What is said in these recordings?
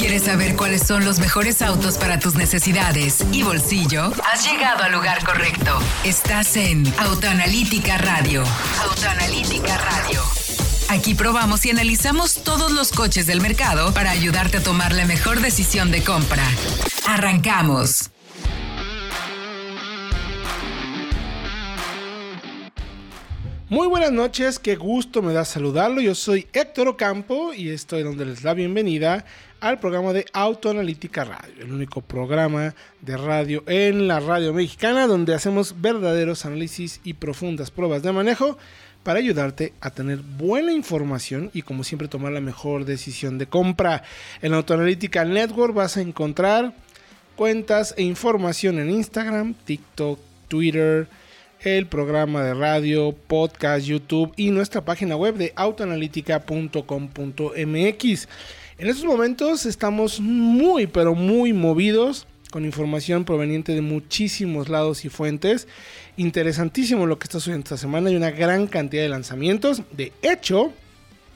¿Quieres saber cuáles son los mejores autos para tus necesidades y bolsillo? Has llegado al lugar correcto. Estás en Autoanalítica Radio. Autoanalítica Radio. Aquí probamos y analizamos todos los coches del mercado para ayudarte a tomar la mejor decisión de compra. Arrancamos. Muy buenas noches, qué gusto me da saludarlo. Yo soy Héctor Ocampo y estoy donde les da bienvenida al programa de Autoanalítica Radio, el único programa de radio en la radio mexicana donde hacemos verdaderos análisis y profundas pruebas de manejo para ayudarte a tener buena información y como siempre tomar la mejor decisión de compra. En Autoanalítica Network vas a encontrar cuentas e información en Instagram, TikTok, Twitter, el programa de radio, podcast, YouTube y nuestra página web de autoanalítica.com.mx. En estos momentos estamos muy, pero muy movidos con información proveniente de muchísimos lados y fuentes. Interesantísimo lo que está sucediendo esta semana. Hay una gran cantidad de lanzamientos. De hecho,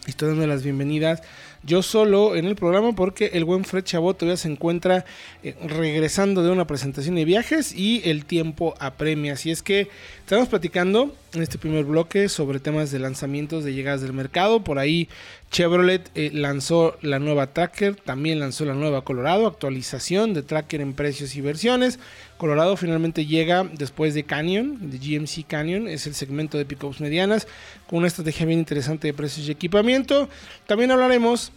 estoy dando las bienvenidas yo solo en el programa porque el buen Fred Chabot todavía se encuentra eh, regresando de una presentación de viajes y el tiempo apremia. Así es que estamos platicando en este primer bloque sobre temas de lanzamientos de llegadas del mercado. Por ahí Chevrolet eh, lanzó la nueva Tracker, también lanzó la nueva Colorado, actualización de Tracker en precios y versiones. Colorado finalmente llega después de Canyon, de GMC Canyon, es el segmento de pickups medianas, con una estrategia bien interesante de precios y equipamiento. También hablaremos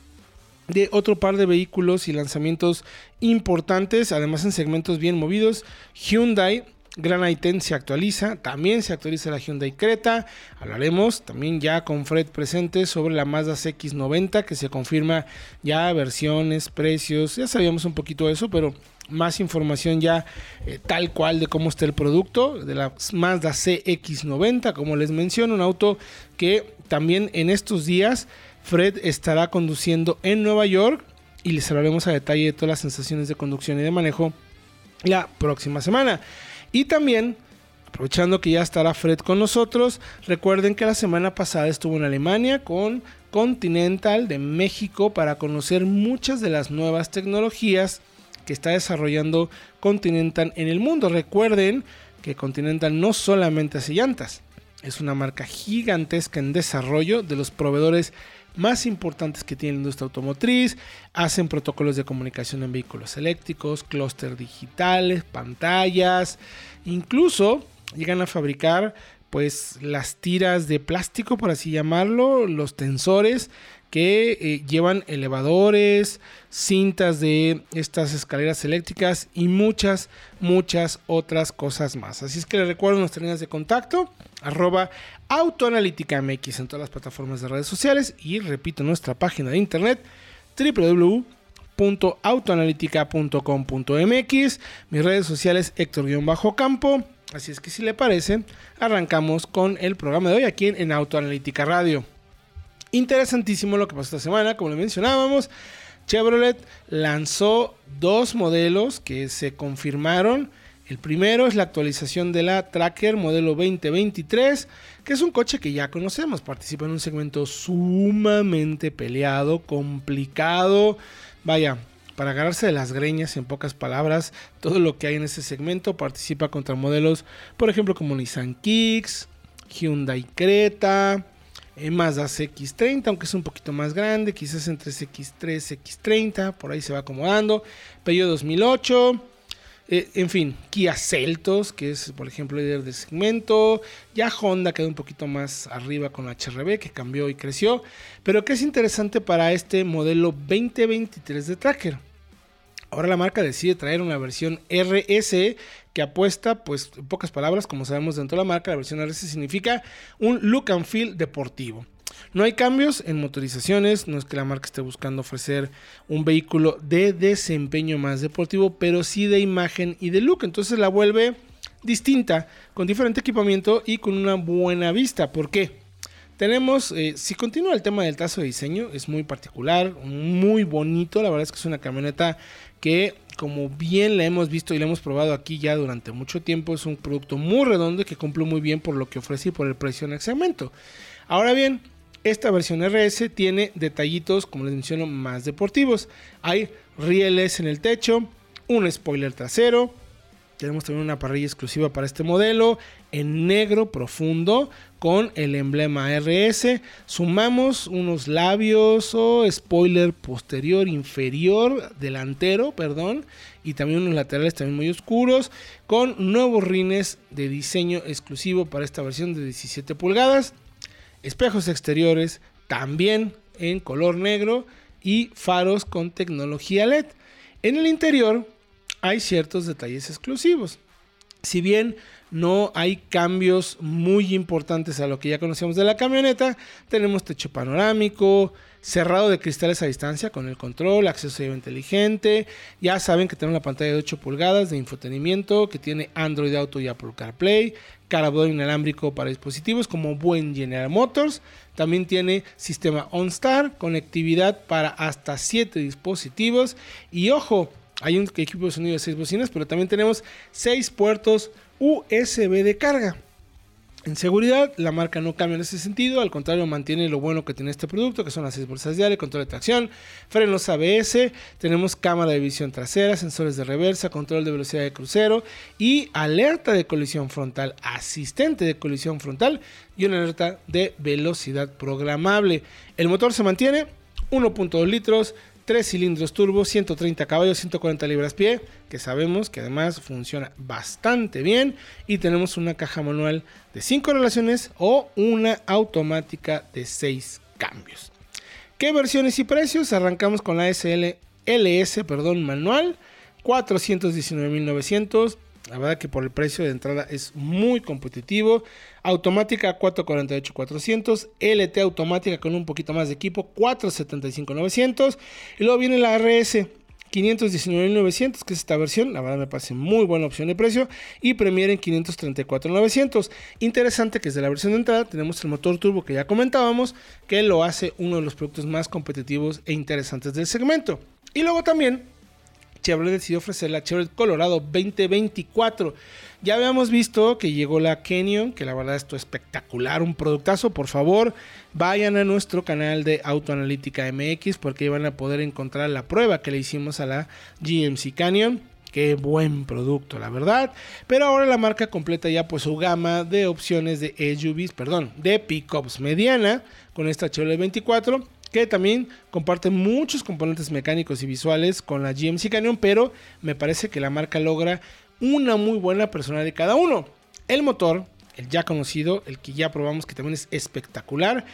de otro par de vehículos y lanzamientos importantes, además en segmentos bien movidos. Hyundai Gran i10 se actualiza, también se actualiza la Hyundai Creta. Hablaremos también ya con Fred presente sobre la Mazda CX90 que se confirma ya versiones, precios, ya sabíamos un poquito de eso, pero más información ya eh, tal cual de cómo está el producto de la Mazda CX90, como les menciono, un auto que también en estos días Fred estará conduciendo en Nueva York y les hablaremos a detalle de todas las sensaciones de conducción y de manejo la próxima semana. Y también, aprovechando que ya estará Fred con nosotros, recuerden que la semana pasada estuvo en Alemania con Continental de México para conocer muchas de las nuevas tecnologías que está desarrollando Continental en el mundo. Recuerden que Continental no solamente hace llantas, es una marca gigantesca en desarrollo de los proveedores más importantes que tiene la industria automotriz, hacen protocolos de comunicación en vehículos eléctricos, clúster digitales, pantallas, incluso llegan a fabricar pues las tiras de plástico, por así llamarlo, los tensores que eh, llevan elevadores, cintas de estas escaleras eléctricas y muchas, muchas otras cosas más. Así es que les recuerdo nuestras líneas de contacto, arroba autoanalítica MX en todas las plataformas de redes sociales y repito nuestra página de internet www.autoanalítica.com.mx mis redes sociales Héctor-Campo así es que si le parece arrancamos con el programa de hoy aquí en, Autoanalítica Radio. Interesantísimo lo que pasó esta semana como le mencionábamos Chevrolet lanzó dos modelos que se confirmaron. El primero es la actualización de la Tracker modelo 2023, que es un coche que ya conocemos, participa en un segmento sumamente peleado, complicado, vaya, para agarrarse de las greñas, en pocas palabras, todo lo que hay en ese segmento participa contra modelos, por ejemplo, como Nissan Kicks, Hyundai Creta, eh, Mazda CX30, aunque es un poquito más grande, quizás entre CX3, CX30, por ahí se va acomodando, Peugeot 2008, eh, en fin, Kia Celtos, que es por ejemplo líder de segmento. Ya Honda quedó un poquito más arriba con HRB, que cambió y creció. Pero que es interesante para este modelo 2023 de Tracker. Ahora la marca decide traer una versión RS que apuesta, pues en pocas palabras, como sabemos dentro de la marca, la versión RS significa un look and feel deportivo. No hay cambios en motorizaciones, no es que la marca esté buscando ofrecer un vehículo de desempeño más deportivo, pero sí de imagen y de look. Entonces la vuelve distinta, con diferente equipamiento y con una buena vista. ¿Por qué? Tenemos, eh, si continúa el tema del trazo de diseño, es muy particular, muy bonito. La verdad es que es una camioneta que, como bien la hemos visto y la hemos probado aquí ya durante mucho tiempo, es un producto muy redondo y que cumple muy bien por lo que ofrece y por el precio en el segmento. Ahora bien, Esta versión RS tiene detallitos, como les menciono, más deportivos. Hay rieles en el techo, un spoiler trasero, tenemos también una parrilla exclusiva para este modelo en negro profundo con el emblema RS. Sumamos unos labios o spoiler posterior inferior delantero, perdón, y también unos laterales también muy oscuros con nuevos rines de diseño exclusivo para esta versión de 17 pulgadas. Espejos exteriores también en color negro y faros con tecnología LED. En el interior hay ciertos detalles exclusivos. Si bien no hay cambios muy importantes a lo que ya conocíamos de la camioneta, tenemos techo panorámico, cerrado de cristales a distancia con el control, acceso inteligente. Ya saben que tenemos una pantalla de 8 pulgadas de infotenimiento que tiene Android Auto y Apple CarPlay, cargador inalámbrico para dispositivos como buen General Motors. También tiene sistema OnStar, conectividad para hasta 7 dispositivos. Y ojo, hay un equipo de sonido de 6 bocinas, pero también tenemos 6 puertos USB de carga. En seguridad, la marca no cambia en ese sentido, al contrario, mantiene lo bueno que tiene este producto, que son las 6 bolsas de aire, control de tracción, frenos ABS, tenemos cámara de visión trasera, sensores de reversa, control de velocidad de crucero y alerta de colisión frontal, asistente de colisión frontal y una alerta de velocidad programable. El motor se mantiene 1.2 litros, 3 cilindros turbo, 130 caballos, 140 libras pie, que sabemos que además funciona bastante bien. Y tenemos una caja manual de 5 relaciones o una automática de 6 cambios. ¿Qué versiones y precios? Arrancamos con la SL LS, perdón, manual, 419.900. La verdad que por el precio de entrada es muy competitivo. Automática 448-400. LT automática con un poquito más de equipo 475-900. Y luego viene la RS 519.900, que es esta versión, la verdad me parece muy buena opción de precio, y Premier en 534.900. Interesante que desde la versión de entrada tenemos el motor turbo que ya comentábamos, que lo hace uno de los productos más competitivos e interesantes del segmento. Y luego también Chevrolet decidió ofrecer la Chevrolet Colorado 2024. Ya habíamos visto que llegó la Canyon, que la verdad esto es espectacular, un productazo. Por favor, vayan a nuestro canal de Autoanalítica MX porque ahí van a poder encontrar la prueba que le hicimos a la GMC Canyon. Qué buen producto, la verdad. Pero ahora la marca completa ya pues su gama de opciones de SUVs, perdón, de pickups mediana con esta Chevrolet 24 que también comparte muchos componentes mecánicos y visuales con la GMC Canyon, pero me parece que la marca logra una muy buena personalidad de cada uno. El motor, el ya conocido, el que ya probamos que también es espectacular.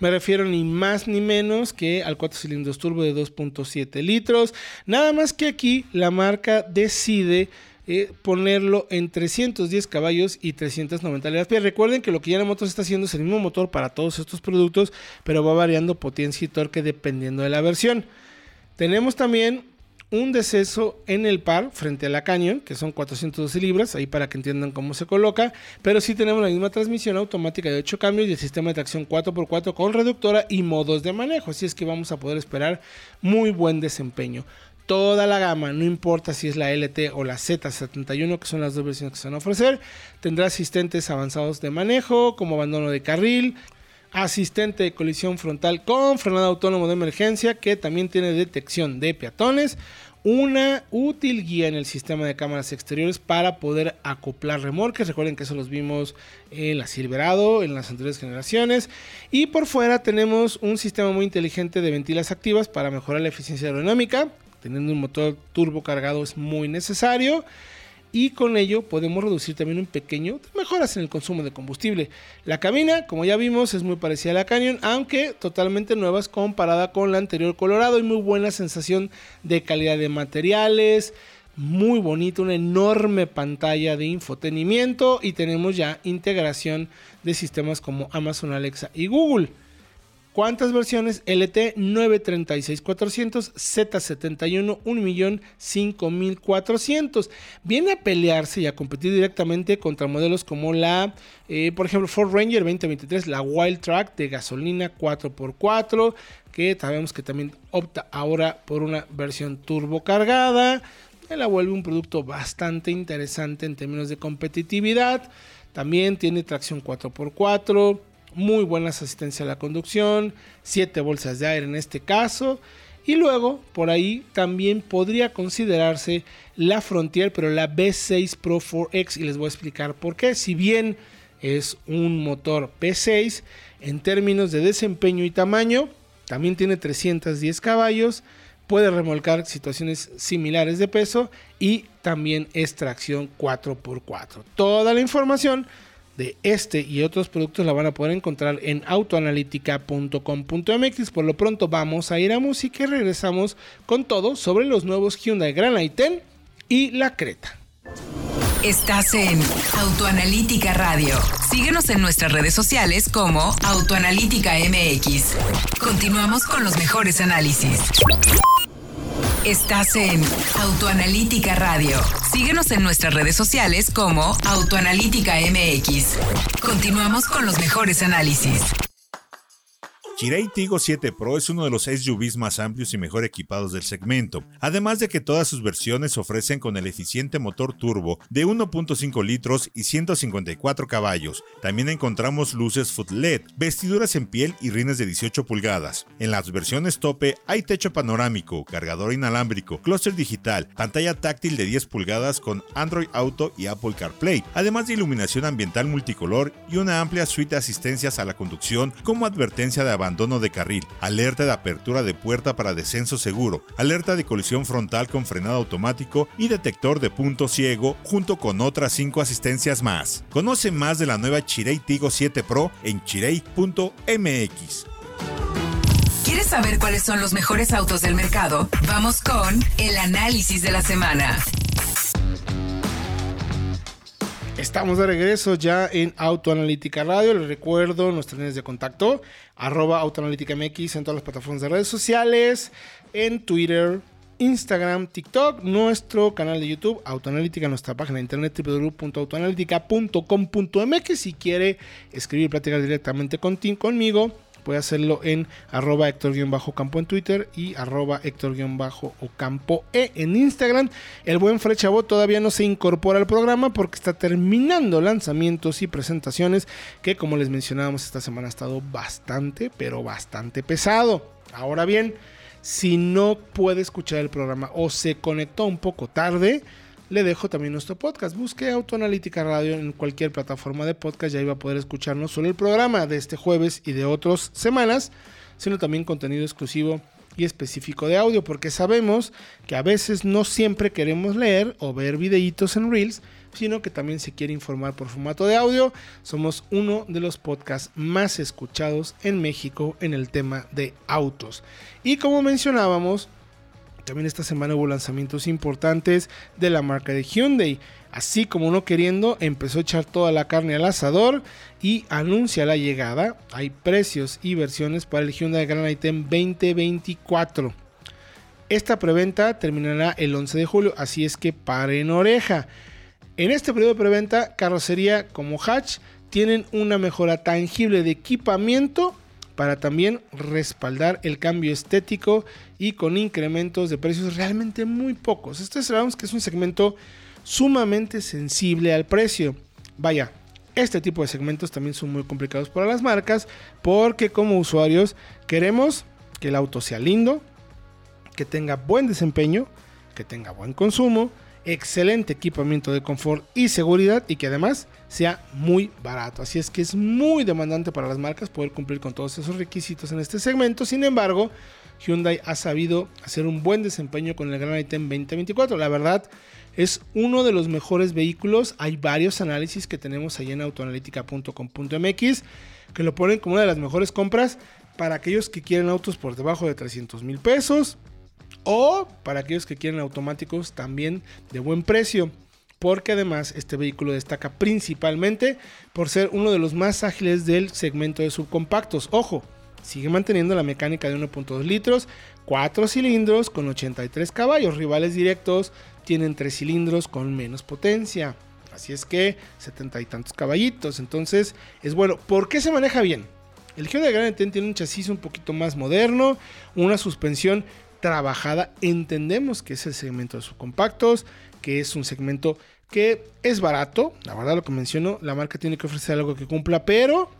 Me refiero ni más ni menos que al 4 cilindros turbo de 2.7 litros. Nada más que aquí la marca decide eh, ponerlo en 310 caballos y 390 libras Recuerden que lo que ya Motors está haciendo es el mismo motor para todos estos productos, pero va variando potencia y torque dependiendo de la versión. Tenemos también un deceso en el par frente a la Canyon, que son 412 libras, ahí para que entiendan cómo se coloca, pero sí tenemos la misma transmisión automática de 8 cambios y el sistema de tracción 4x4 con reductora y modos de manejo, así es que vamos a poder esperar muy buen desempeño toda la gama, no importa si es la LT o la Z71, que son las dos versiones que se van a ofrecer. Tendrá asistentes avanzados de manejo, como abandono de carril, asistente de colisión frontal con frenado autónomo de emergencia, que también tiene detección de peatones. Una útil guía en el sistema de cámaras exteriores para poder acoplar remolques. Recuerden que eso los vimos en la Silverado, en las anteriores generaciones. Y por fuera tenemos un sistema muy inteligente de ventilas activas para mejorar la eficiencia aerodinámica teniendo un motor turbo cargado es muy necesario y con ello podemos reducir también un pequeño mejoras en el consumo de combustible. La cabina, como ya vimos, es muy parecida a la Canyon, aunque totalmente nuevas comparada con la anterior Colorado y muy buena sensación de calidad de materiales, muy bonito, una enorme pantalla de infotenimiento y tenemos ya integración de sistemas como Amazon Alexa y Google. ¿Cuántas versiones? LT 936-400, Z71 1.005.400. Viene a pelearse y a competir directamente contra modelos como la, eh, por ejemplo, Ford Ranger 2023, la Wild Track de gasolina 4x4, que sabemos que también opta ahora por una versión turbo cargada. La vuelve un producto bastante interesante en términos de competitividad. También tiene tracción 4x4 muy buenas asistencias a la conducción, 7 bolsas de aire en este caso. Y luego, por ahí también podría considerarse la Frontier, pero la B6 Pro 4X. Y les voy a explicar por qué. Si bien es un motor P6, en términos de desempeño y tamaño, también tiene 310 caballos, puede remolcar situaciones similares de peso y también es tracción 4x4. Toda la información de este y otros productos la van a poder encontrar en autoanalítica.com.mx. Por lo pronto vamos a ir a música y regresamos con todo sobre los nuevos Hyundai Grand i10 y la Creta. Estás en Autoanalítica Radio. Síguenos en nuestras redes sociales como Autoanalítica MX. Continuamos con los mejores análisis. Estás en Autoanalítica Radio. Síguenos en nuestras redes sociales como Autoanalítica MX. Continuamos con los mejores análisis. Kirei Tigo 7 Pro es uno de los SUVs más amplios y mejor equipados del segmento, además de que todas sus versiones ofrecen con el eficiente motor turbo de 1.5 litros y 154 caballos. También encontramos luces foot LED, vestiduras en piel y rines de 18 pulgadas. En las versiones tope hay techo panorámico, cargador inalámbrico, clúster digital, pantalla táctil de 10 pulgadas con Android Auto y Apple CarPlay, además de iluminación ambiental multicolor y una amplia suite de asistencias a la conducción como advertencia de abandono abandono de carril, alerta de apertura de puerta para descenso seguro, alerta de colisión frontal con frenado automático y detector de punto ciego, junto con otras 5 asistencias más. Conoce más de la nueva Chirei Tigo 7 Pro en chirei.mx. ¿Quieres saber cuáles son los mejores autos del mercado? Vamos con el análisis de la semana. Estamos de regreso ya en Autoanalítica Radio. Les recuerdo nuestras líneas de contacto, arroba Autoanalítica MX en todas las plataformas de redes sociales, en Twitter, Instagram, TikTok, nuestro canal de YouTube, Autoanalítica, nuestra página de internet www.autoanalítica.com.mx. Si quiere escribir y platicar directamente conmigo, puede hacerlo en arroba Héctor-Campo en Twitter y arroba Héctor-Ocampo E en Instagram. El buen Frechabot todavía no se incorpora al programa porque está terminando lanzamientos y presentaciones que como les mencionábamos esta semana ha estado bastante, pero bastante pesado. Ahora bien, si no puede escuchar el programa o se conectó un poco tarde, le dejo también nuestro podcast. Busque Autoanalítica Radio en cualquier plataforma de podcast. Ya iba a poder escuchar no solo el programa de este jueves y de otras semanas, sino también contenido exclusivo y específico de audio, porque sabemos que a veces no siempre queremos leer o ver videitos en Reels, sino que también se quiere informar por formato de audio. Somos uno de los podcasts más escuchados en México en el tema de autos. Y como mencionábamos, también esta semana hubo lanzamientos importantes de la marca de Hyundai. Así como no queriendo, empezó a echar toda la carne al asador y anuncia la llegada. Hay precios y versiones para el Hyundai Grand i10 2024. Esta preventa terminará el 11 de julio, así es que paren oreja. En este periodo de preventa, carrocería como Hatch tienen una mejora tangible de equipamiento para también respaldar el cambio estético y con incrementos de precios realmente muy pocos. Este sabemos que es un segmento sumamente sensible al precio. Vaya, este tipo de segmentos también son muy complicados para las marcas porque como usuarios queremos que el auto sea lindo, que tenga buen desempeño, que tenga buen consumo, excelente equipamiento de confort y seguridad y que además sea muy barato. Así es que es muy demandante para las marcas poder cumplir con todos esos requisitos en este segmento. Sin embargo, Hyundai ha sabido hacer un buen desempeño con el Grand i10 2024. La verdad es uno de los mejores vehículos. Hay varios análisis que tenemos ahí en autoanalítica.com.mx que lo ponen como una de las mejores compras para aquellos que quieren autos por debajo de 300 mil pesos o para aquellos que quieren automáticos también de buen precio. Porque además este vehículo destaca principalmente por ser uno de los más ágiles del segmento de subcompactos. Ojo, sigue manteniendo la mecánica de 1.2 litros, 4 cilindros con 83 caballos. Rivales directos tienen 3 cilindros con menos potencia. Así es que 70 y tantos caballitos. Entonces es bueno. ¿Por qué se maneja bien? El Hyundai Grand tiene un chasis un poquito más moderno, una suspensión trabajada. Entendemos que es el segmento de subcompactos, que es un segmento que es barato. La verdad, lo que menciono, la marca tiene que ofrecer algo que cumpla, pero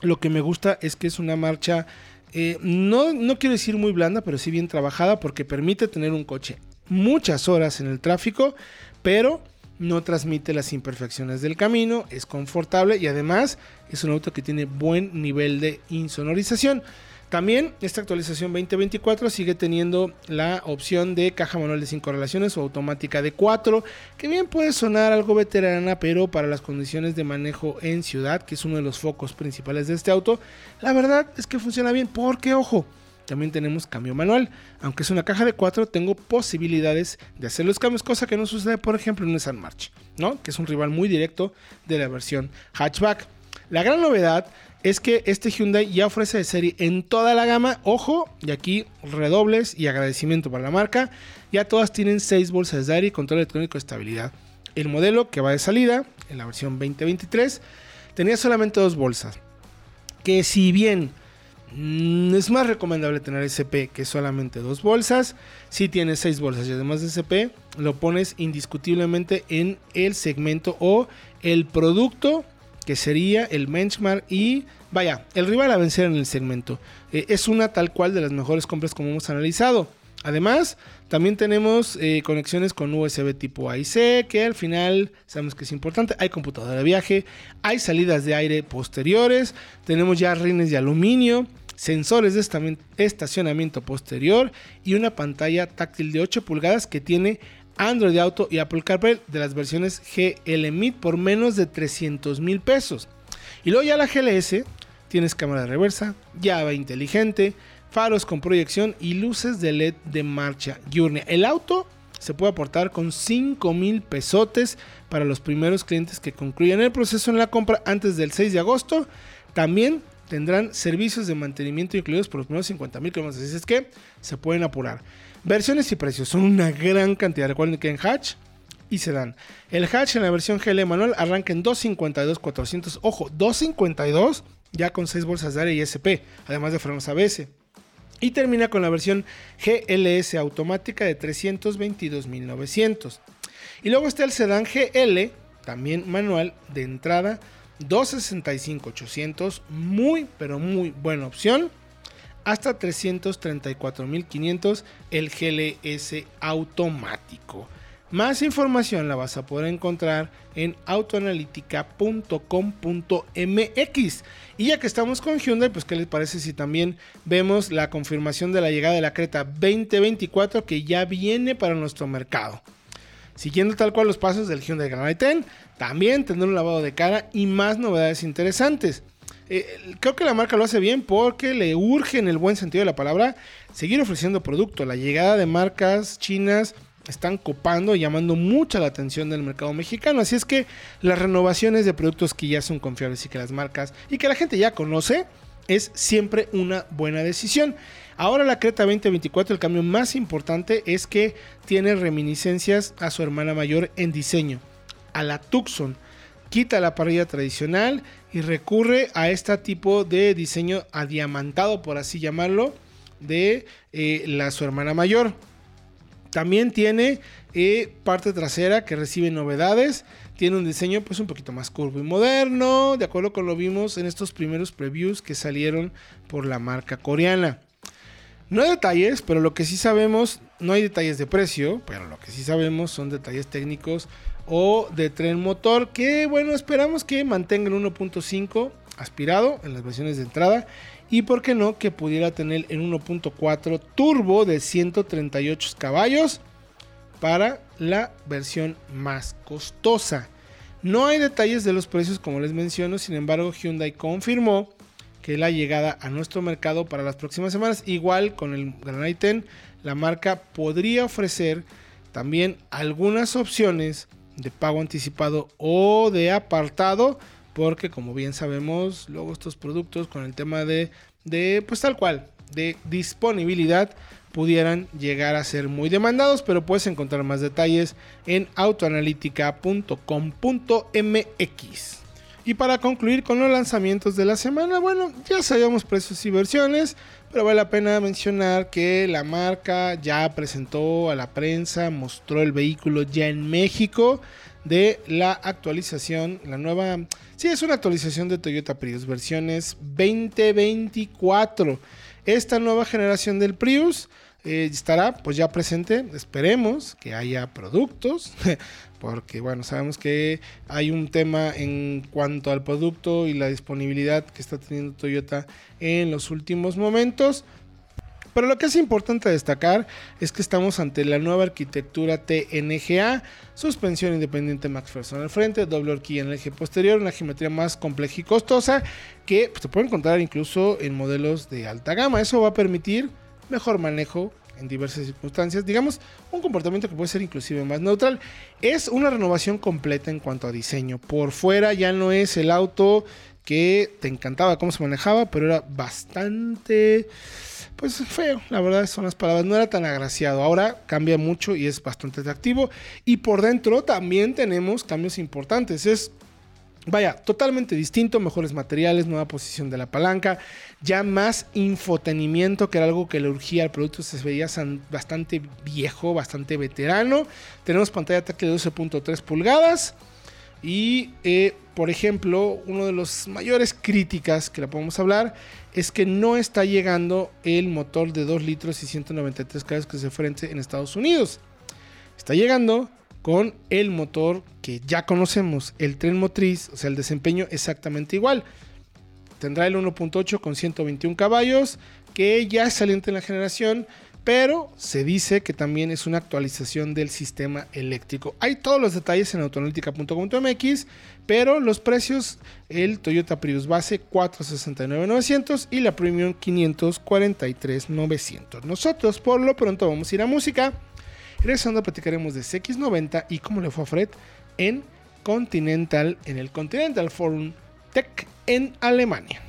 Lo que me gusta es que es una marcha, eh, no, no quiero decir muy blanda, pero sí bien trabajada porque permite tener un coche muchas horas en el tráfico, pero no transmite las imperfecciones del camino, es confortable y además es un auto que tiene buen nivel de insonorización. También esta actualización 2024 sigue teniendo la opción de caja manual de 5 relaciones o automática de 4, que bien puede sonar algo veterana, pero para las condiciones de manejo en ciudad, que es uno de los focos principales de este auto, la verdad es que funciona bien porque, ojo, también tenemos cambio manual. Aunque es una caja de 4, tengo posibilidades de hacer los cambios, cosa que no sucede, por ejemplo, en Nissan March, ¿no? que es un rival muy directo de la versión hatchback. La gran novedad es que este Hyundai ya ofrece de serie en toda la gama. Ojo, y aquí redobles y agradecimiento para la marca. Ya todas tienen 6 bolsas de aire y control electrónico de estabilidad. El modelo que va de salida, en la versión 2023, tenía solamente dos bolsas. Que si bien mm, es más recomendable tener SP que solamente dos bolsas. Si tienes seis bolsas y además de SP, lo pones indiscutiblemente en el segmento o el producto que sería el benchmark y vaya, el rival a vencer en el segmento. Eh, es una tal cual de las mejores compras como hemos analizado. Además, también tenemos eh, conexiones con USB tipo A-C, que al final sabemos que es importante. Hay computadora de viaje, hay salidas de aire posteriores, tenemos ya rines de aluminio, sensores de estacionamiento posterior y una pantalla táctil de 8 pulgadas que tiene Android Auto y Apple CarPlay de las versiones GL Mid por menos de 300 mil pesos. Y luego ya la GLS, tienes cámara de reversa, llave inteligente, faros con proyección y luces de LED de marcha diurna. El auto se puede aportar con 5 mil pesotes para los primeros clientes que concluyan el proceso en la compra antes del 6 de agosto. También tendrán servicios de mantenimiento incluidos por los primeros 50 mil kilómetros. Así es que se pueden apurar. Versiones y precios son una gran cantidad. Recuerden que en hatch y sedán. El hatch en la versión GL manual arranca en 252 400. Ojo, 252 ya con 6 bolsas de aire y SP, además de frenos ABS. Y termina con la versión GLS automática de 322.900. Y luego está el sedán GL, también manual de entrada 265-800, muy pero muy buena opción. Hasta 334.500 el GLS automático. Más información la vas a poder encontrar en autoanalítica.com.mx. Y ya que estamos con Hyundai, pues qué les parece si también vemos la confirmación de la llegada de la Creta 2024 que ya viene para nuestro mercado. Siguiendo tal cual los pasos del Hyundai Grand i10, también tendrá un lavado de cara y más novedades interesantes. Eh, creo que la marca lo hace bien porque le urge en el buen sentido de la palabra seguir ofreciendo producto. La llegada de marcas chinas están copando y llamando mucha la atención del mercado mexicano. Así es que las renovaciones de productos que ya son confiables y que las marcas y que la gente ya conoce es siempre una buena decisión. Ahora la Creta 2024, el cambio más importante es que tiene reminiscencias a su hermana mayor en diseño, a la Tucson. Quita la parrilla tradicional y recurre a este tipo de diseño adiamantado, por así llamarlo, de eh, la su hermana mayor. También tiene eh, parte trasera que recibe novedades. Tiene un diseño pues un poquito más curvo y moderno, de acuerdo con lo vimos en estos primeros previews que salieron por la marca coreana. No hay detalles, pero lo que sí sabemos, no hay detalles de precio, pero lo que sí sabemos son detalles técnicos o de tren motor que bueno, esperamos que mantengan 1.5 aspirado en las versiones de entrada y por qué no que pudiera tener en 1.4 turbo de 138 caballos para la versión más costosa. No hay detalles de los precios como les menciono, sin embargo Hyundai confirmó que la llegada a nuestro mercado para las próximas semanas, igual con el Gran i10, la marca podría ofrecer también algunas opciones de pago anticipado o de apartado porque como bien sabemos, luego estos productos con el tema de, de pues tal cual, de disponibilidad, pudieran llegar a ser muy demandados, pero puedes encontrar más detalles en autoanalítica.com.mx. Y para concluir con los lanzamientos de la semana, bueno, ya sabíamos precios y versiones, pero vale la pena mencionar que la marca ya presentó a la prensa, mostró el vehículo ya en México de la actualización, la nueva, sí es una actualización de Toyota Prius, versiones 2024. Esta nueva generación del Prius eh, estará pues ya presente, esperemos que haya productos, porque bueno, sabemos que hay un tema en cuanto al producto y la disponibilidad que está teniendo Toyota en los últimos momentos. Pero lo que es importante destacar es que estamos ante la nueva arquitectura TNGA, suspensión independiente McPherson al frente, doble horquilla en el eje posterior, una geometría más compleja y costosa que pues, se puede encontrar incluso en modelos de alta gama. Eso va a permitir mejor manejo en diversas circunstancias, digamos, un comportamiento que puede ser inclusive más neutral. Es una renovación completa en cuanto a diseño. Por fuera ya no es el auto que te encantaba cómo se manejaba, pero era bastante pues feo, la verdad son las palabras, no era tan agraciado. Ahora cambia mucho y es bastante atractivo. Y por dentro también tenemos cambios importantes. Es, vaya, totalmente distinto, mejores materiales, nueva posición de la palanca, ya más infotenimiento, que era algo que le urgía al producto, se veía bastante viejo, bastante veterano. Tenemos pantalla táctil de 12.3 pulgadas. Y, eh, por ejemplo, uno de los mayores críticas que le podemos hablar es que no está llegando el motor de 2 litros y 193 caballos que se ofrece en Estados Unidos. Está llegando con el motor que ya conocemos, el tren motriz, o sea, el desempeño exactamente igual. Tendrá el 1.8 con 121 caballos, que ya es saliente en la generación, pero se dice que también es una actualización del sistema eléctrico. Hay todos los detalles en autoanalítica.com.mx, pero los precios, el Toyota Prius base 469.900 y la Premium 543.900. Nosotros por lo pronto vamos a ir a música. Regresando platicaremos de CX90 y cómo le fue a Fred en Continental, en el Continental Forum Tech en Alemania.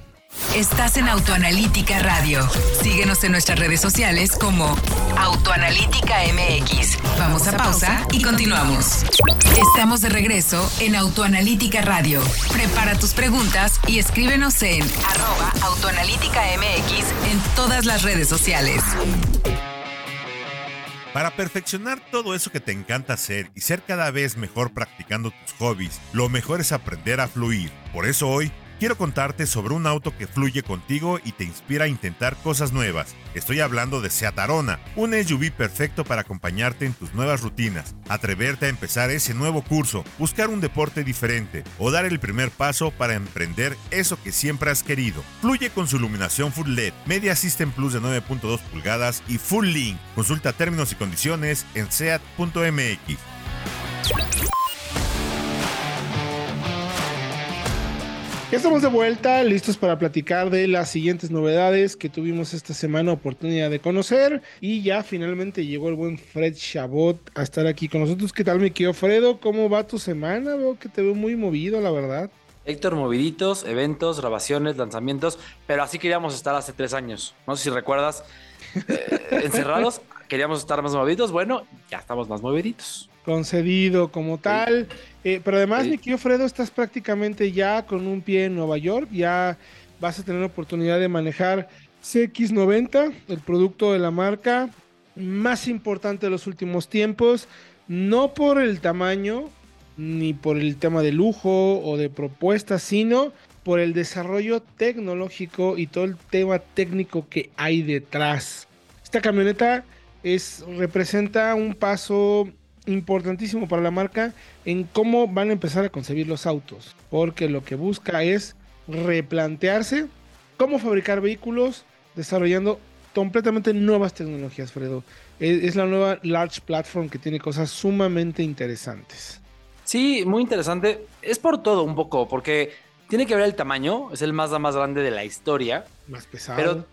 Estás en Autoanalítica Radio. Síguenos en nuestras redes sociales como Autoanalítica MX. Vamos a pausa y continuamos. Estamos de regreso en Autoanalítica Radio. Prepara tus preguntas y escríbenos en arroba Autoanalítica MX en todas las redes sociales. Para perfeccionar todo eso que te encanta hacer y ser cada vez mejor practicando tus hobbies, lo mejor es aprender a fluir. Por eso hoy quiero contarte sobre un auto que fluye contigo y te inspira a intentar cosas nuevas. Estoy hablando de Seat Arona, un SUV perfecto para acompañarte en tus nuevas rutinas, atreverte a empezar ese nuevo curso, buscar un deporte diferente o dar el primer paso para emprender eso que siempre has querido. Fluye con su iluminación Full LED, Media System Plus de 9.2 pulgadas y Full Link. Consulta términos y condiciones en seat.mx. Ya estamos de vuelta, listos para platicar de las siguientes novedades que tuvimos esta semana oportunidad de conocer. Y ya finalmente llegó el buen Fred Chabot a estar aquí con nosotros. ¿Qué tal, mi querido Fredo? ¿Cómo va tu semana? Veo que te veo muy movido, la verdad. Héctor, moviditos, eventos, grabaciones, lanzamientos, pero así queríamos estar hace tres años. No sé si recuerdas, eh, encerrados, queríamos estar más movidos. Bueno, ya estamos más moviditos concedido como tal. Eh, pero además, mi querido Fredo, estás prácticamente ya con un pie en Nueva York. Ya vas a tener la oportunidad de manejar CX90, el producto de la marca más importante de los últimos tiempos. No por el tamaño, ni por el tema de lujo o de propuestas, sino por el desarrollo tecnológico y todo el tema técnico que hay detrás. Esta camioneta es, representa un paso importantísimo para la marca en cómo van a empezar a concebir los autos, porque lo que busca es replantearse cómo fabricar vehículos desarrollando completamente nuevas tecnologías, Fredo. Es, la nueva Large Platform que tiene cosas sumamente interesantes. Sí, muy interesante. Es por todo un poco, porque tiene que ver el tamaño, es el más más grande de la historia. Más pesado. Pero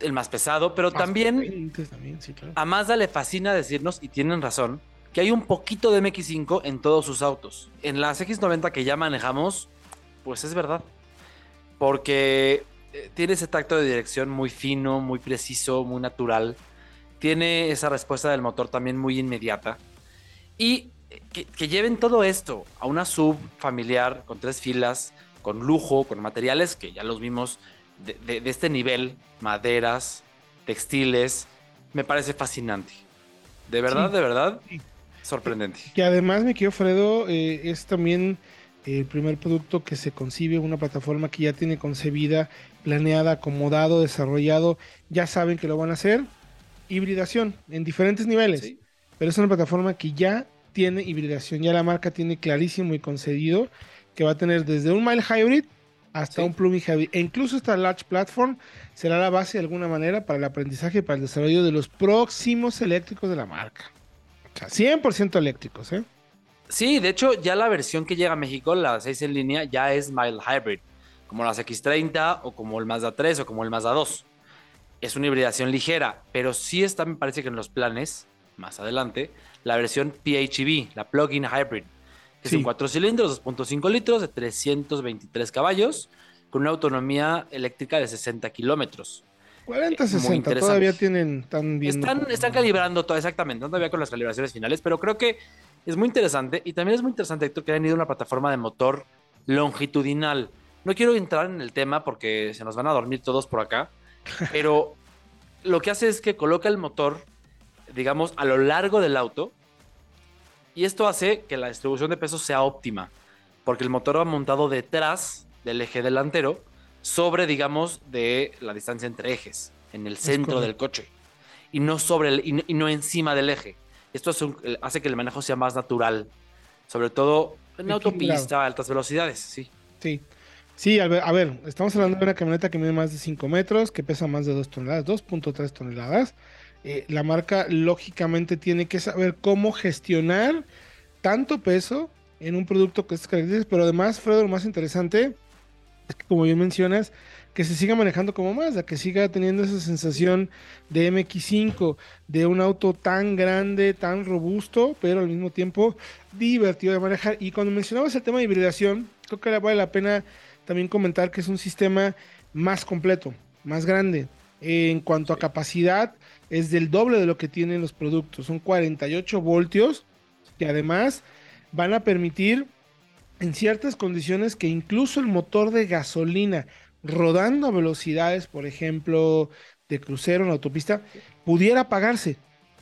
el más pesado, pero también, también a Mazda le fascina decirnos, y tienen razón, que hay un poquito de MX5 en todos sus autos. En las X90 que ya manejamos, pues es verdad. Porque eh, tiene ese tacto de dirección muy fino, muy preciso, muy natural. Tiene esa respuesta del motor también muy inmediata. Y que, lleven todo esto a una sub familiar con tres filas, con lujo, con materiales que ya los vimos de, de este nivel, maderas, textiles, me parece fascinante. De verdad, de verdad. Sorprendente. Que además, mi querido Fredo, eh, es también el primer producto que se concibe, una plataforma que ya tiene concebida, planeada, acomodado, desarrollado, ya saben que lo van a hacer, hibridación en diferentes niveles, pero es una plataforma que ya tiene hibridación, ya la marca tiene clarísimo y concedido que va a tener desde un mile hybrid hasta un plug-in hybrid, e incluso esta large platform será la base de alguna manera para el aprendizaje y para el desarrollo de los próximos eléctricos de la marca. O sea, 100% eléctricos, ¿eh? Sí, de hecho, ya la versión que llega a México, la 6 en línea, ya es mild hybrid, como las X30 o como el Mazda 3 o como el Mazda 2. Es una hibridación ligera, pero sí está, me parece que en los planes, más adelante, la versión PHEV, la plug-in hybrid, que son 4 cilindros, 2.5 litros, de 323 caballos, con una autonomía eléctrica de 60 kilómetros. 40, 60, todavía tienen tan bien. Están, están calibrando todo, exactamente, todavía con las calibraciones finales, pero creo que es muy interesante y también es muy interesante, Héctor, que hayan ido a una plataforma de motor longitudinal. No quiero entrar en el tema porque se nos van a dormir todos por acá, pero lo que hace es que coloca el motor, digamos, a lo largo del auto y esto hace que la distribución de peso sea óptima, porque el motor va montado detrás del eje delantero sobre, digamos, de la distancia entre ejes, en el centro del coche, y no sobre el, y no encima del eje. Esto hace que el manejo sea más natural, sobre todo en autopista a altas velocidades, sí. Sí. Sí, a ver, estamos hablando de una camioneta que mide más de 5 metros, que pesa más de 2 toneladas, 2.3 toneladas. Eh, la marca lógicamente tiene que saber cómo gestionar tanto peso en un producto que es característico, pero además, Fredo, lo más interesante es que, como bien mencionas, que se siga manejando como Mazda, que siga teniendo esa sensación de MX5, de un auto tan grande, tan robusto, pero al mismo tiempo divertido de manejar. Y cuando mencionabas el tema de hibridación, creo que vale la pena también comentar que es un sistema más completo, más grande. En cuanto a capacidad, es del doble de lo que tienen los productos. Son 48 voltios que además van a permitir en ciertas condiciones que incluso el motor de gasolina rodando a velocidades, por ejemplo, de crucero en autopista, pudiera apagarse.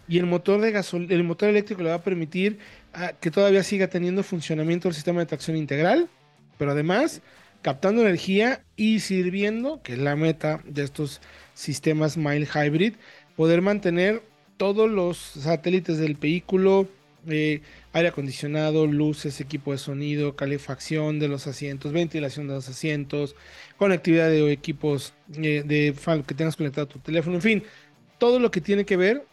Y el motor de gasol el motor eléctrico le va a permitir ah, que todavía siga teniendo funcionamiento el sistema de tracción integral, pero además captando energía y sirviendo, que es la meta de estos sistemas mild hybrid, poder mantener todos los satélites del vehículo, eh, aire acondicionado, luces, equipo de sonido, calefacción de los asientos, ventilación de los asientos, conectividad de equipos eh, de que tengas conectado a tu teléfono, en fin, todo lo que tiene que ver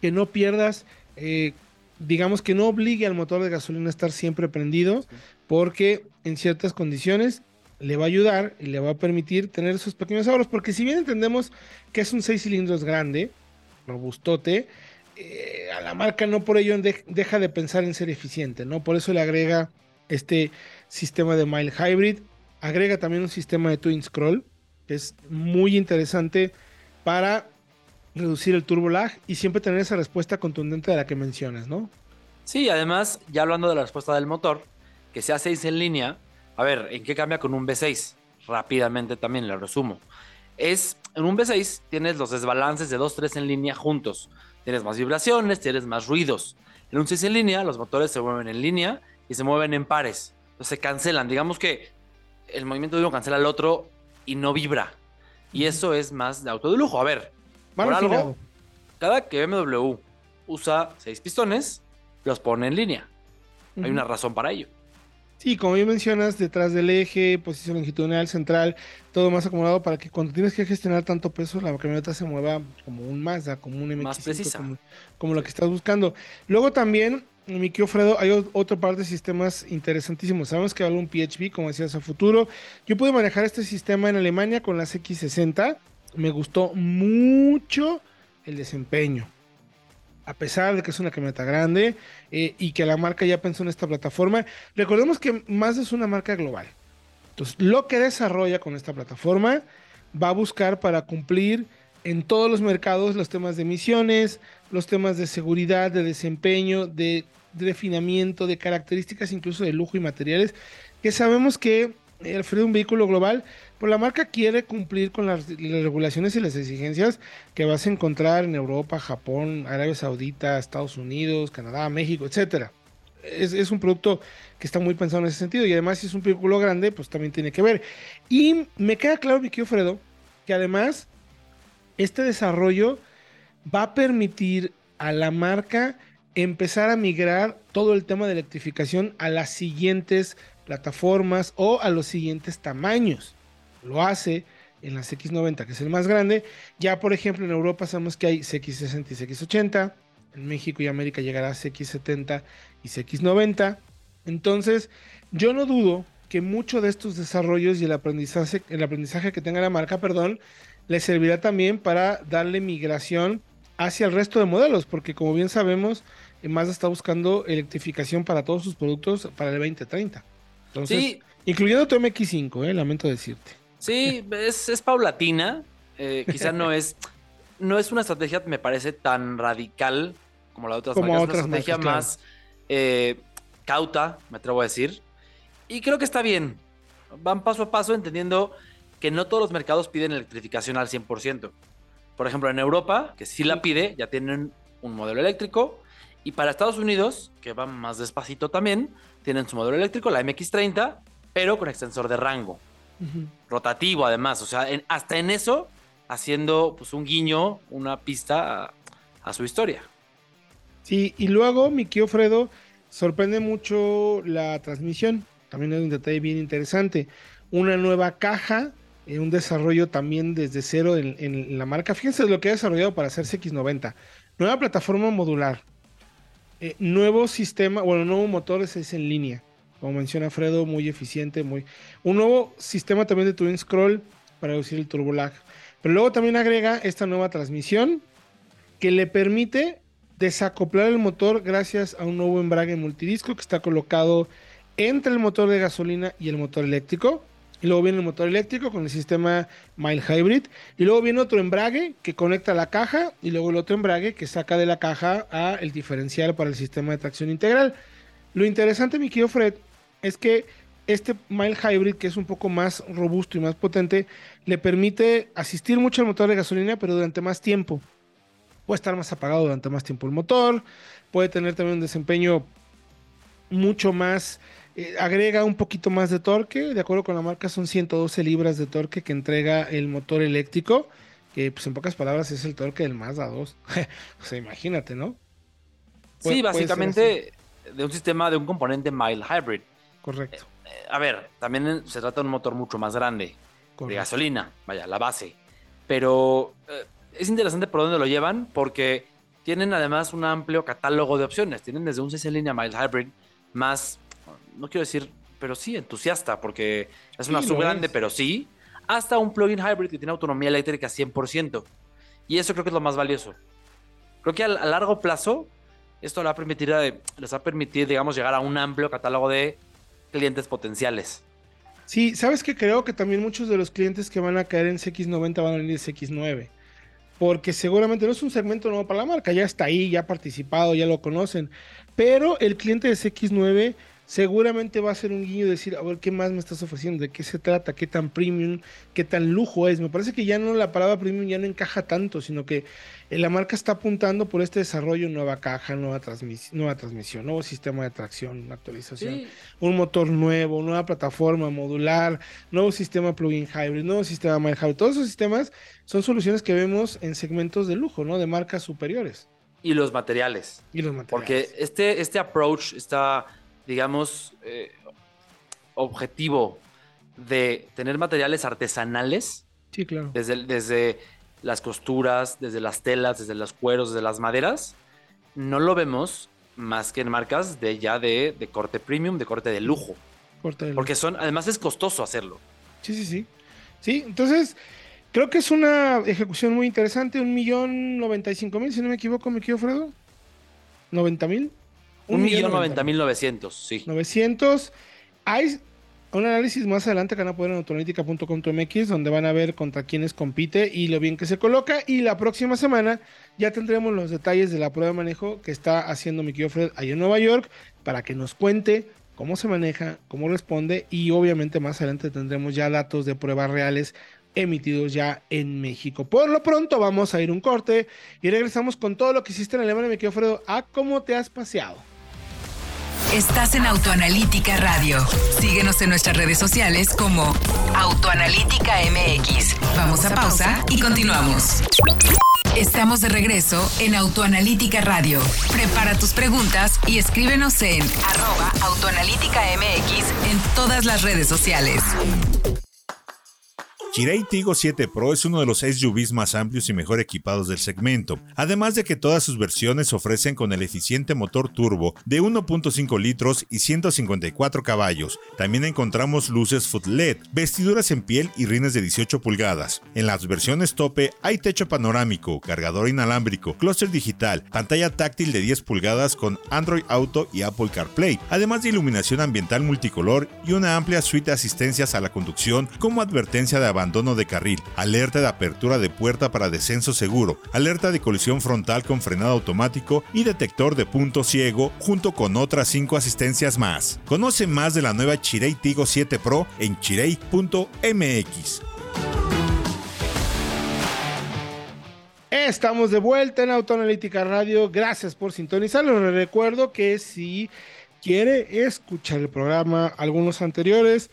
que no pierdas, eh, digamos que no obligue al motor de gasolina a estar siempre prendido, porque en ciertas condiciones le va a ayudar y le va a permitir tener esos pequeños ahorros, porque si bien entendemos que es un 6 cilindros grande, robustote, eh, a la marca no por ello deja de pensar en ser eficiente, ¿no? Por eso le agrega este sistema de Mile Hybrid, agrega también un sistema de Twin Scroll, que es muy interesante para reducir el turbo lag y siempre tener esa respuesta contundente de la que mencionas, ¿no? Sí, además, ya hablando de la respuesta del motor, que sea 6 en línea, a ver, ¿en qué cambia con un V6? Rápidamente también le resumo. Es, en un V6 tienes los desbalances de 2-3 en línea juntos. Tienes más vibraciones, tienes más ruidos. En un 6 en línea, los motores se mueven en línea y se mueven en pares. Entonces se cancelan. Digamos que el movimiento de uno cancela al otro y no vibra. Y eso es más de auto de lujo. A ver, por algo, cada que BMW usa seis pistones, los pone en línea. Hay una razón para ello. Sí, como bien mencionas, detrás del eje, posición longitudinal, central, todo más acomodado para que cuando tienes que gestionar tanto peso, la camioneta se mueva como un Mazda, como un MX, más precisa. Como, como, lo que estás buscando. Luego también, mi querido Fredo, hay otra parte de sistemas interesantísimos. Sabemos que habla un PHP, como decías, a futuro. Yo pude manejar este sistema en Alemania con las X60. Me gustó mucho el desempeño a pesar de que es una camioneta grande eh, y que la marca ya pensó en esta plataforma. Recordemos que Mazda es una marca global. Entonces, lo que desarrolla con esta plataforma va a buscar para cumplir en todos los mercados los temas de emisiones, los temas de seguridad, de desempeño, de, refinamiento, de características incluso de lujo y materiales, que sabemos que Alfredo, un vehículo global, pues la marca quiere cumplir con las, regulaciones y las exigencias que vas a encontrar en Europa, Japón, Arabia Saudita, Estados Unidos, Canadá, México, etcétera. Es, un producto que está muy pensado en ese sentido y además si es un vehículo grande, pues también tiene que ver. Y me queda claro, mi querido Fredo, que además este desarrollo va a permitir a la marca empezar a migrar todo el tema de electrificación a las siguientes plataformas o a los siguientes tamaños. Lo hace en las X90, que es el más grande. Ya, por ejemplo, en Europa sabemos que hay CX60 y CX80. En México y América llegará CX70 y CX90. Entonces, yo no dudo que mucho de estos desarrollos y el aprendizaje, el aprendizaje que tenga la marca, perdón, le servirá también para darle migración hacia el resto de modelos, porque como bien sabemos, Mazda está buscando electrificación para todos sus productos para el 2030. Entonces, sí. incluyendo tu MX5, eh, lamento decirte. Sí, es, paulatina. Eh, quizá no es, no es una estrategia, me parece, tan radical como la de otras como Otras es una estrategia más eh, cauta, me atrevo a decir. Y creo que está bien. Van paso a paso entendiendo que no todos los mercados piden electrificación al 100%. Por ejemplo, en Europa, que sí la pide, ya tienen un modelo eléctrico. Y para Estados Unidos, que va más despacito también, tienen su modelo eléctrico, la MX30, pero con extensor de rango. Rotativo además, o sea, hasta en eso, haciendo pues un guiño, una pista a, su historia. Sí, y luego, mi tío Fredo, sorprende mucho la transmisión. También es un detalle bien interesante. Una nueva caja en un desarrollo también desde cero en, la marca. Fíjense lo que ha desarrollado para hacer X90. Nueva plataforma modular. Eh, nuevo sistema, bueno, nuevo motor es en línea. Como menciona Fredo, muy eficiente, muy. Un nuevo sistema también de Twin Scroll para reducir el turbo lag. Pero luego también agrega esta nueva transmisión que le permite desacoplar el motor gracias a un nuevo embrague multidisco que está colocado entre el motor de gasolina y el motor eléctrico y luego viene el motor eléctrico con el sistema Mile Hybrid, y luego viene otro embrague que conecta la caja, y luego el otro embrague que saca de la caja a el diferencial para el sistema de tracción integral. Lo interesante, mi querido Fred, es que este Mile Hybrid, que es un poco más robusto y más potente, le permite asistir mucho al motor de gasolina, pero durante más tiempo. Puede estar más apagado durante más tiempo el motor, puede tener también un desempeño mucho más eh, agrega un poquito más de torque, de acuerdo con la marca son 112 libras de torque que entrega el motor eléctrico, que pues en pocas palabras es el torque del Mazda 2. o sea, imagínate, ¿no? sí, básicamente de un sistema de un componente mild hybrid. Correcto. Eh, eh, a ver, también se trata de un motor mucho más grande, de gasolina, vaya, la base. Pero es interesante por dónde lo llevan porque tienen además un amplio catálogo de opciones. Tienen desde un CC línea mild hybrid más no quiero decir, pero sí entusiasta, porque es una sub grande, pero sí, hasta un plug-in hybrid que tiene autonomía eléctrica 100%. Y eso creo que es lo más valioso. Creo que a, largo plazo, esto les va, a permitir, eh, les va a permitir, digamos, llegar a un amplio catálogo de clientes potenciales. Sí, sabes que creo que también muchos de los clientes que van a caer en CX90 van a venir de CX9. Porque seguramente no es un segmento nuevo para la marca, ya está ahí, ya ha participado, ya lo conocen. Pero el cliente de CX9 seguramente va a ser un guiño decir, a ver, ¿qué más me estás ofreciendo? ¿De qué se trata? ¿Qué tan premium? ¿Qué tan lujo es? Me parece que ya no la palabra premium ya no encaja tanto, sino que eh, la marca está apuntando por este desarrollo, nueva caja, nueva, transmisión, nueva transmisión, nuevo sistema de tracción, actualización, un motor nuevo, nueva plataforma modular, nuevo sistema plug-in hybrid, nuevo sistema mild hybrid. Todos esos sistemas son soluciones que vemos en segmentos de lujo, ¿no? De marcas superiores. Y los materiales. Y los materiales. Porque este, este approach está digamos, eh, objetivo de tener materiales artesanales. Sí, claro. Desde, desde las costuras, desde las telas, desde los cueros, desde las maderas, no lo vemos más que en marcas de ya de, corte premium, de corte de lujo. Porque son, además es costoso hacerlo. Sí, sí, sí. Sí, entonces creo que es una ejecución muy interesante. Un millón noventa y cinco mil, si no me equivoco, me equivoco, Fredo. ¿90 mil? Un millón noventa mil novecientos, sí. 900. Hay un análisis más adelante que van a poder en autoanalítica.com.mx donde van a ver contra quiénes compite y lo bien que se coloca. Y la próxima semana ya tendremos los detalles de la prueba de manejo que está haciendo mi Fred ahí en Nueva York para que nos cuente cómo se maneja, cómo responde y obviamente más adelante tendremos ya datos de pruebas reales emitidos ya en México. Por lo pronto vamos a ir un corte y regresamos con todo lo que hiciste en Alemania, me quedo Fredo, a cómo te has paseado. Estás en Autoanalítica Radio. Síguenos en nuestras redes sociales como Autoanalítica MX. Vamos a pausa y continuamos. Estamos de regreso en Autoanalítica Radio. Prepara tus preguntas y escríbenos en arroba Autoanalítica MX en todas las redes sociales. Kirei Tigo 7 Pro es uno de los SUVs más amplios y mejor equipados del segmento, además de que todas sus versiones ofrecen con el eficiente motor turbo de 1.5 litros y 154 caballos. También encontramos luces Foot LED, vestiduras en piel y rines de 18 pulgadas. En las versiones tope hay techo panorámico, cargador inalámbrico, clúster digital, pantalla táctil de 10 pulgadas con Android Auto y Apple CarPlay, además de iluminación ambiental multicolor y una amplia suite de asistencias a la conducción como advertencia de abandono abandono de carril, alerta de apertura de puerta para descenso seguro, alerta de colisión frontal con frenado automático y detector de punto ciego, junto con otras 5 asistencias más. Conoce más de la nueva Chirei Tigo 7 Pro en chirei.mx. Estamos de vuelta en Autoanalítica Radio. Gracias por sintonizarlo. Les recuerdo que si quiere escuchar el programa, algunos anteriores,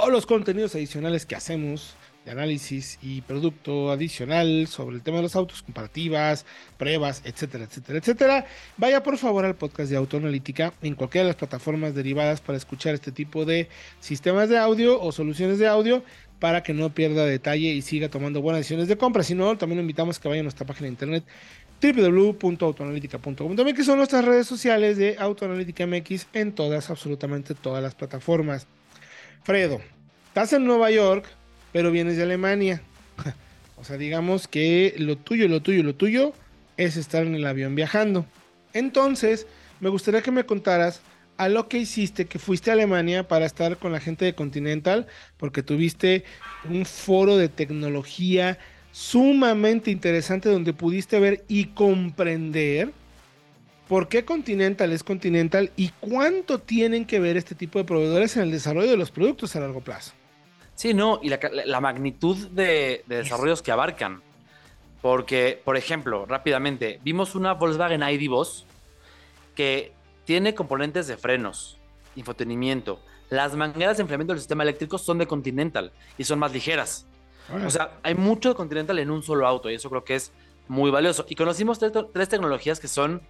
o los contenidos adicionales que hacemos de análisis y producto adicional sobre el tema de los autos, comparativas, pruebas, etcétera, etcétera, etcétera, vaya por favor al podcast de Autoanalítica en cualquiera de las plataformas derivadas para escuchar este tipo de sistemas de audio o soluciones de audio para que no pierda detalle y siga tomando buenas decisiones de compra. Si no, también lo invitamos a que vaya a nuestra página de internet www.autoanalítica.com también que son nuestras redes sociales de Autoanalítica MX en todas, absolutamente todas las plataformas. Fredo, estás en Nueva York, pero vienes de Alemania. o sea, digamos que lo tuyo, lo tuyo, lo tuyo es estar en el avión viajando. Entonces, me gustaría que me contaras a lo que hiciste, que fuiste a Alemania para estar con la gente de Continental, porque tuviste un foro de tecnología sumamente interesante donde pudiste ver y comprender ¿Por qué Continental es Continental y cuánto tienen que ver este tipo de proveedores en el desarrollo de los productos a largo plazo? Sí, no, y la, magnitud de, desarrollos que abarcan. Porque, por ejemplo, rápidamente, vimos una Volkswagen ID Boss que tiene componentes de frenos, infotenimiento. Las mangueras de enfriamiento del sistema eléctrico son de Continental y son más ligeras. O sea, hay mucho de Continental en un solo auto y eso creo que es muy valioso. Y conocimos tres tecnologías que son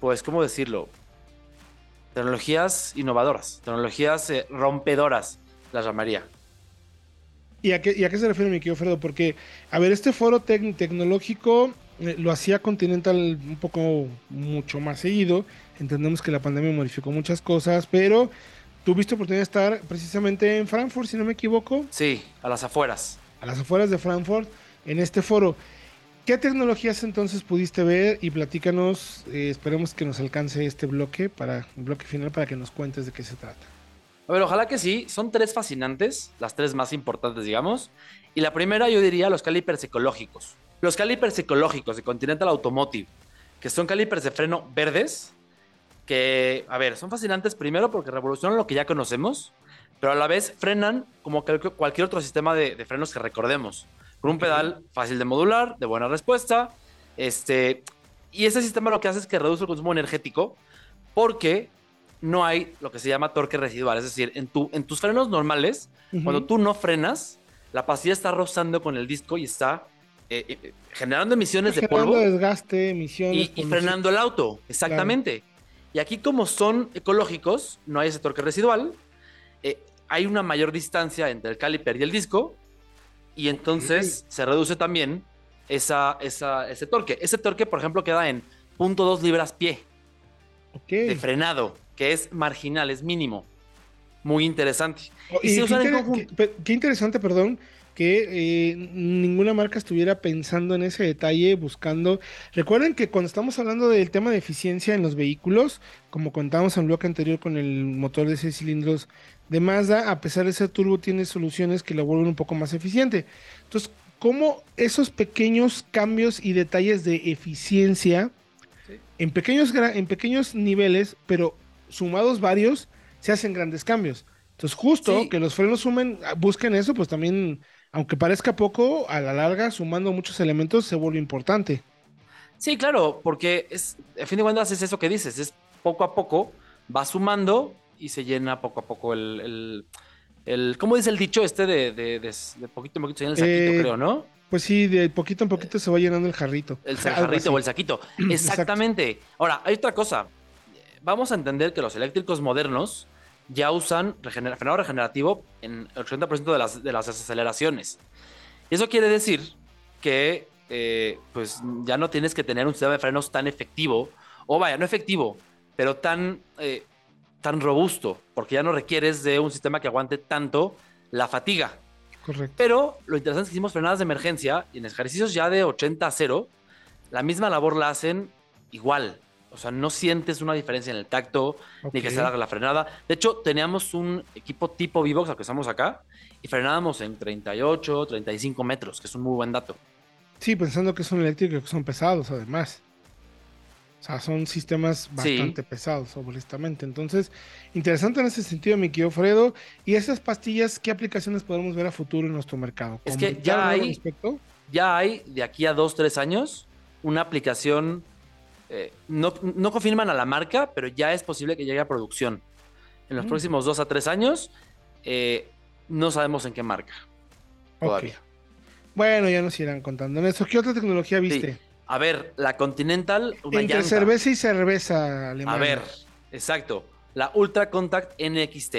pues, ¿cómo decirlo? Tecnologías innovadoras, tecnologías eh, rompedoras, las llamaría. ¿Y a, qué, se refiere mi querido Fredo? Porque, a ver, este foro tecnológico eh, lo hacía Continental un poco mucho más seguido. Entendemos que la pandemia modificó muchas cosas, pero tuviste oportunidad de estar precisamente en Frankfurt, si no me equivoco. Sí, a las afueras. A las afueras de Frankfurt, en este foro. ¿Qué tecnologías entonces pudiste ver? Y platícanos, eh, esperemos que nos alcance este bloque para el bloque final para que nos cuentes de qué se trata. A ver, ojalá que sí. Son tres fascinantes, las tres más importantes, digamos. Y la primera, yo diría, los calipers ecológicos. Los calipers ecológicos de Continental Automotive, que son calipers de freno verdes, que, a ver, son fascinantes primero porque revolucionan lo que ya conocemos, pero a la vez frenan como cualquier otro sistema de frenos que recordemos con un pedal fácil de modular, de buena respuesta. Este, y ese sistema lo que hace es que reduce el consumo energético porque no hay lo que se llama torque residual. Es decir, en, tu, en tus frenos normales, cuando tú no frenas, la pastilla está rozando con el disco y está eh, eh, generando emisiones de polvo. desgaste, emisiones. Y, frenando el auto, exactamente. Y aquí como son ecológicos, no hay ese torque residual, eh, hay una mayor distancia entre el caliper y el disco, y entonces se reduce también esa, ese torque. Ese torque, por ejemplo, queda en 0.2 libras pie de frenado, que es marginal, es mínimo. Muy interesante. Oh, y, qué, interesante, perdón, que eh, ninguna marca estuviera pensando en ese detalle, buscando. Recuerden que cuando estamos hablando del tema de eficiencia en los vehículos, como contábamos en el bloque anterior con el motor de 6 cilindros de Mazda, a pesar de ser turbo, tiene soluciones que la vuelven un poco más eficiente. Entonces, ¿cómo esos pequeños cambios y detalles de eficiencia en, pequeños, en pequeños niveles, pero sumados varios, se hacen grandes cambios. Entonces, justo que los frenos sumen, busquen eso, pues también, aunque parezca poco, a la larga, sumando muchos elementos, se vuelve importante. Sí, claro, porque es, a fin de cuentas es eso que dices, es poco a poco, va sumando y se llena poco a poco el, el, ¿cómo dice el dicho este de, de, poquito en poquito se llena el saquito, eh, creo, ¿no? Pues sí, de poquito en poquito se va llenando el jarrito. El jarrito o el saquito. Exactamente. Ahora, hay otra cosa. Vamos a entender que los eléctricos modernos ya usan frenado regenerativo en el 80% de las, de las aceleraciones. Y eso quiere decir que eh, pues ya no tienes que tener un sistema de frenos tan efectivo, o vaya, no efectivo, pero tan, eh, tan robusto, porque ya no requieres de un sistema que aguante tanto la fatiga. Correcto. Pero lo interesante es que hicimos frenadas de emergencia y en ejercicios ya de 80 a 0, la misma labor la hacen igual. O sea, no sientes una diferencia en el tacto, ni que se haga la frenada. De hecho, teníamos un equipo tipo V-Box al que estamos acá y frenábamos en 38, 35 metros, que es un muy buen dato. Sí, pensando que son eléctricos que son pesados, además. O sea, son sistemas bastante pesados, honestamente. Entonces, interesante en ese sentido, mi querido Fredo. ¿Y esas pastillas, qué aplicaciones podemos ver a futuro en nuestro mercado? Es que ya hay, ya hay, de aquí a dos, tres años, una aplicación eh, no, confirman a la marca, pero ya es posible que llegue a producción. En los mm. próximos dos a tres años, eh, no sabemos en qué marca. Todavía. Bueno, ya nos irán contando. eso. ¿qué otra tecnología viste? A ver, la Continental. Entre cerveza y cerveza alemana. A ver, exacto. La Ultra Contact NXT.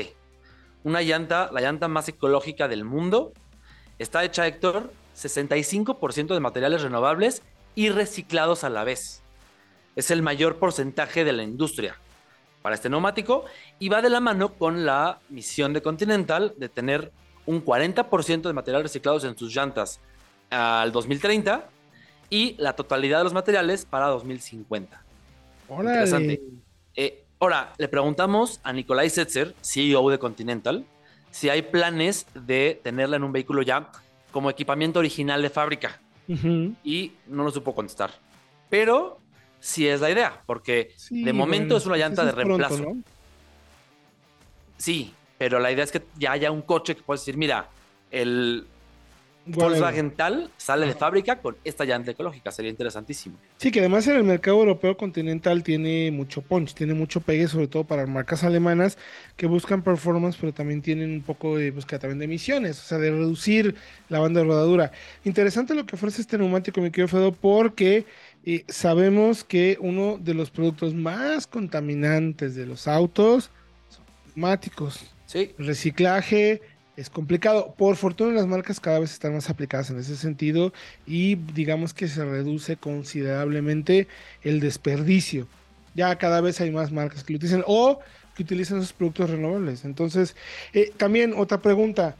Una llanta, la llanta más ecológica del mundo. Está hecha, Héctor, 65% de materiales renovables y reciclados a la vez es el mayor porcentaje de la industria para este neumático y va de la mano con la misión de Continental de tener un 40% de materiales reciclados en sus llantas al 2030 y la totalidad de los materiales para 2050. Interesante. Eh, ahora, le preguntamos a Nikolai Setzer, CEO de Continental, si hay planes de tenerla en un vehículo ya como equipamiento original de fábrica. Y no lo supo contestar. Pero sí es la idea, porque de momento es una llanta de reemplazo. Sí, pero la idea es que ya haya un coche que puedes decir, mira, el Volkswagen tal sale de fábrica con esta llanta ecológica, sería interesantísimo. Sí, que además en el mercado europeo continental tiene mucho punch, tiene mucho pegue, sobre todo para marcas alemanas que buscan performance, pero también tienen un poco de búsqueda también de emisiones, o sea, de reducir la banda de rodadura. Interesante lo que ofrece este neumático, mi querido Fedo, porque y sabemos que uno de los productos más contaminantes de los autos son neumáticos. Sí. reciclaje es complicado. Por fortuna las marcas cada vez están más aplicadas en ese sentido y digamos que se reduce considerablemente el desperdicio. Ya cada vez hay más marcas que lo utilizan o que utilizan esos productos renovables. Entonces, eh, también otra pregunta.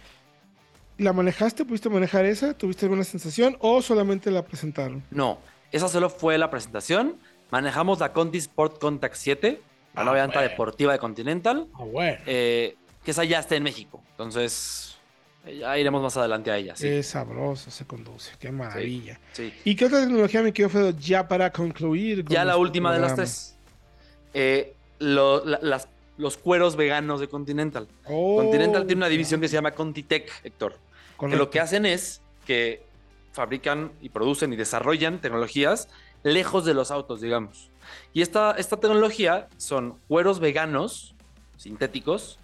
¿La manejaste? ¿Pudiste manejar esa? ¿Tuviste alguna sensación o solamente la presentaron? No, esa solo fue la presentación. Manejamos la Conti Sport Contact 7, la nueva llanta deportiva de Continental. Ah, bueno. Eh, que esa ya está en México. Entonces, ya iremos más adelante a ella. Qué sabroso se conduce, qué maravilla. ¿Y qué otra tecnología me quedó Fedo ya para concluir? ya la última de las tres. Eh, los cueros veganos de Continental. Oh. Continental tiene una división que se llama Contitech, Héctor. Que lo que hacen es que fabrican y producen y desarrollan tecnologías lejos de los autos, digamos. Y esta, esta tecnología son cueros veganos, sintéticos,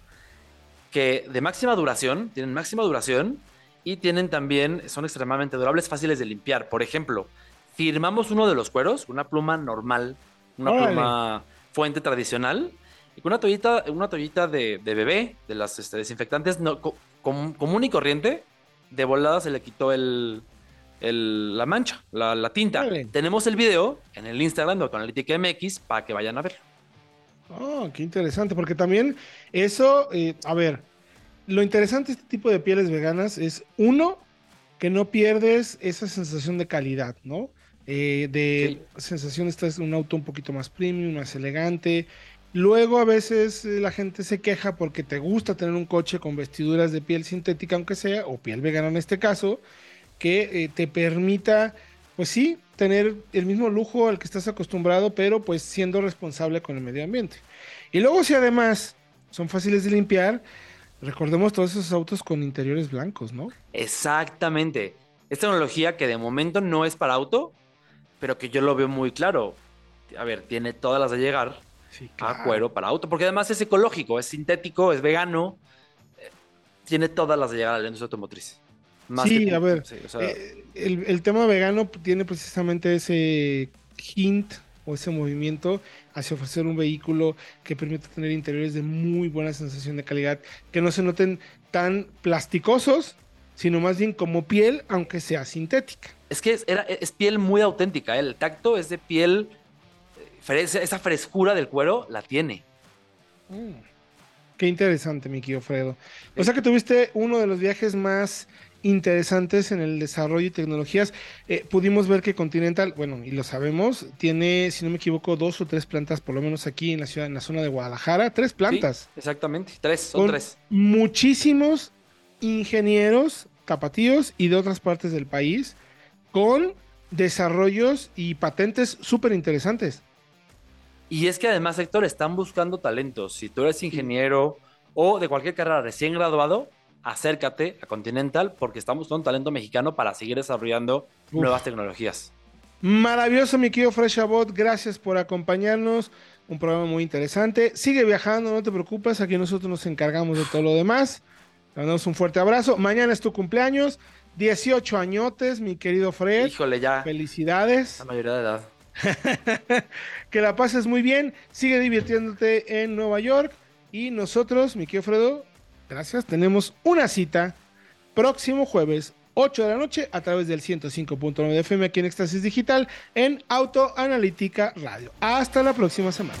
que de máxima duración, tienen máxima duración y tienen también, son extremadamente durables, fáciles de limpiar. Por ejemplo, firmamos uno de los cueros, una pluma normal, una pluma fuente tradicional, y con una toallita, una toallita de, bebé, de las este, desinfectantes no, común y corriente, de volada se le quitó el, la mancha, la, tinta. Tenemos el video en el Instagram de Analítica MX para que vayan a ver. Oh, qué interesante, porque también eso, eh, a ver, lo interesante de este tipo de pieles veganas es, uno, que no pierdes esa sensación de calidad, ¿no? Eh, de sensación, esta es un auto un poquito más premium, más elegante. Luego a veces eh, la gente se queja porque te gusta tener un coche con vestiduras de piel sintética, aunque sea, o piel vegana en este caso, que eh, te permita pues sí, tener el mismo lujo al que estás acostumbrado, pero pues siendo responsable con el medio ambiente. Y luego si además son fáciles de limpiar, recordemos todos esos autos con interiores blancos, ¿no? Exactamente. Es tecnología que de momento no es para auto, pero que yo lo veo muy claro. A ver, tiene todas las de llegar a cuero para auto, porque además es ecológico, es sintético, es vegano, eh, tiene todas las de llegar a la industria automotriz sí, a ver, eh, el, tema vegano tiene precisamente ese hint o ese movimiento hacia ofrecer un vehículo que permite tener interiores de muy buena sensación de calidad, que no se noten tan plasticosos, sino más bien como piel, aunque sea sintética. Es que es, era, es piel muy auténtica, ¿eh? el tacto es de piel, eh, esa frescura del cuero la tiene. Mm, qué interesante, mi querido Fredo. O sea que tuviste uno de los viajes más interesantes en el desarrollo y tecnologías. Eh, pudimos ver que Continental, bueno, y lo sabemos, tiene, si no me equivoco, dos o tres plantas, por lo menos aquí en la ciudad, en la zona de Guadalajara, tres plantas. exactamente, tres, son tres. Muchísimos ingenieros tapatíos y de otras partes del país con desarrollos y patentes súper interesantes. Y es que además, Héctor, están buscando talentos. Si tú eres ingeniero o de cualquier carrera recién graduado, acércate a Continental porque estamos con un talento mexicano para seguir desarrollando nuevas tecnologías. Maravilloso, mi querido Freshabot. Gracias por acompañarnos. Un programa muy interesante. Sigue viajando, no te preocupes. Aquí nosotros nos encargamos de todo lo demás. Te mandamos un fuerte abrazo. Mañana es tu cumpleaños. 18 añotes, mi querido Fred. Híjole, ya. Felicidades. La mayoría de edad. que la pases muy bien. Sigue divirtiéndote en Nueva York. Y nosotros, mi querido Fredo, Gracias. Tenemos una cita próximo jueves, 8 de la noche, a través del 105.9 de FM aquí en Éxtasis Digital en Autoanalítica Radio. Hasta la próxima semana.